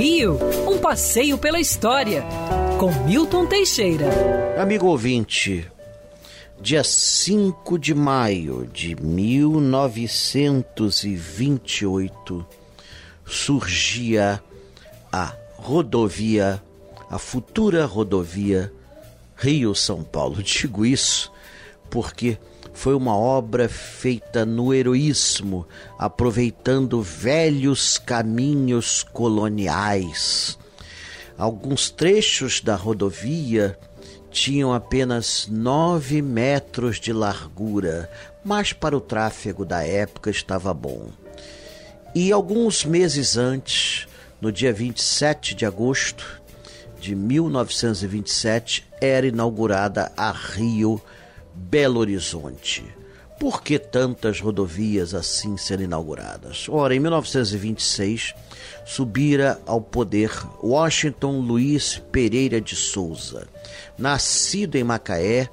Rio, um passeio pela história, com Milton Teixeira. Amigo ouvinte, dia 5 de maio de 1928, surgia a rodovia, a futura rodovia Rio-São Paulo. Digo isso porque foi uma obra feita no heroísmo, aproveitando velhos caminhos coloniais. Alguns trechos da rodovia tinham apenas nove metros de largura, mas para o tráfego da época estava bom. E alguns meses antes, no dia 27 de agosto de 1927, era inaugurada a Rio Belo Horizonte. Por que tantas rodovias assim serem inauguradas? Ora, em 1926 subira ao poder Washington Luiz Pereira de Souza, nascido em Macaé,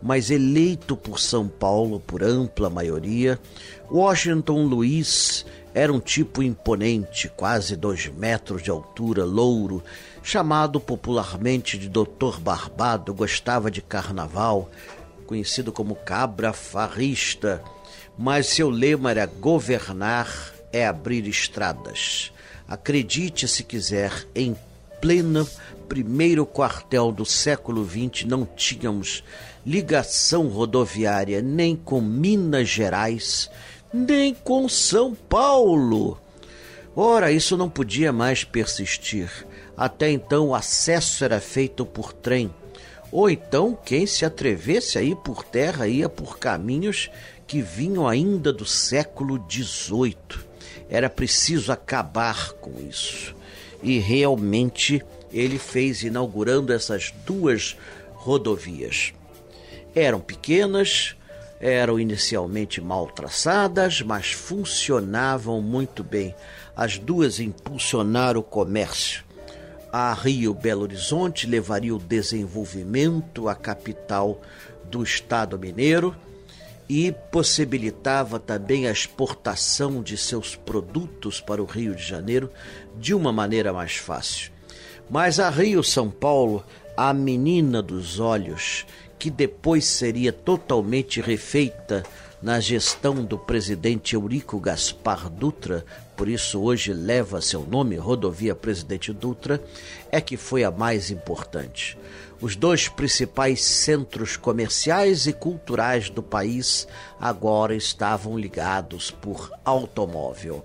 mas eleito por São Paulo por ampla maioria. Washington Luiz era um tipo imponente, quase dois metros de altura, louro, chamado popularmente de Doutor Barbado, gostava de carnaval, conhecido como cabra farrista, mas seu lema era governar é abrir estradas. Acredite se quiser, em pleno primeiro quartel do século XX não tínhamos ligação rodoviária nem com Minas Gerais, nem com São Paulo. Ora, isso não podia mais persistir. Até então o acesso era feito por trem ou então quem se atrevesse a ir por terra ia por caminhos que vinham ainda do século XVIII. Era preciso acabar com isso. E realmente ele fez inaugurando essas duas rodovias. Eram pequenas, eram inicialmente mal traçadas, mas funcionavam muito bem. As duas impulsionaram o comércio a Rio Belo Horizonte levaria o desenvolvimento à capital do estado mineiro e possibilitava também a exportação de seus produtos para o Rio de Janeiro de uma maneira mais fácil. Mas a Rio São Paulo, a menina dos olhos, que depois seria totalmente refeita na gestão do presidente Eurico Gaspar Dutra, por isso hoje leva seu nome, Rodovia Presidente Dutra, é que foi a mais importante. Os dois principais centros comerciais e culturais do país agora estavam ligados por automóvel.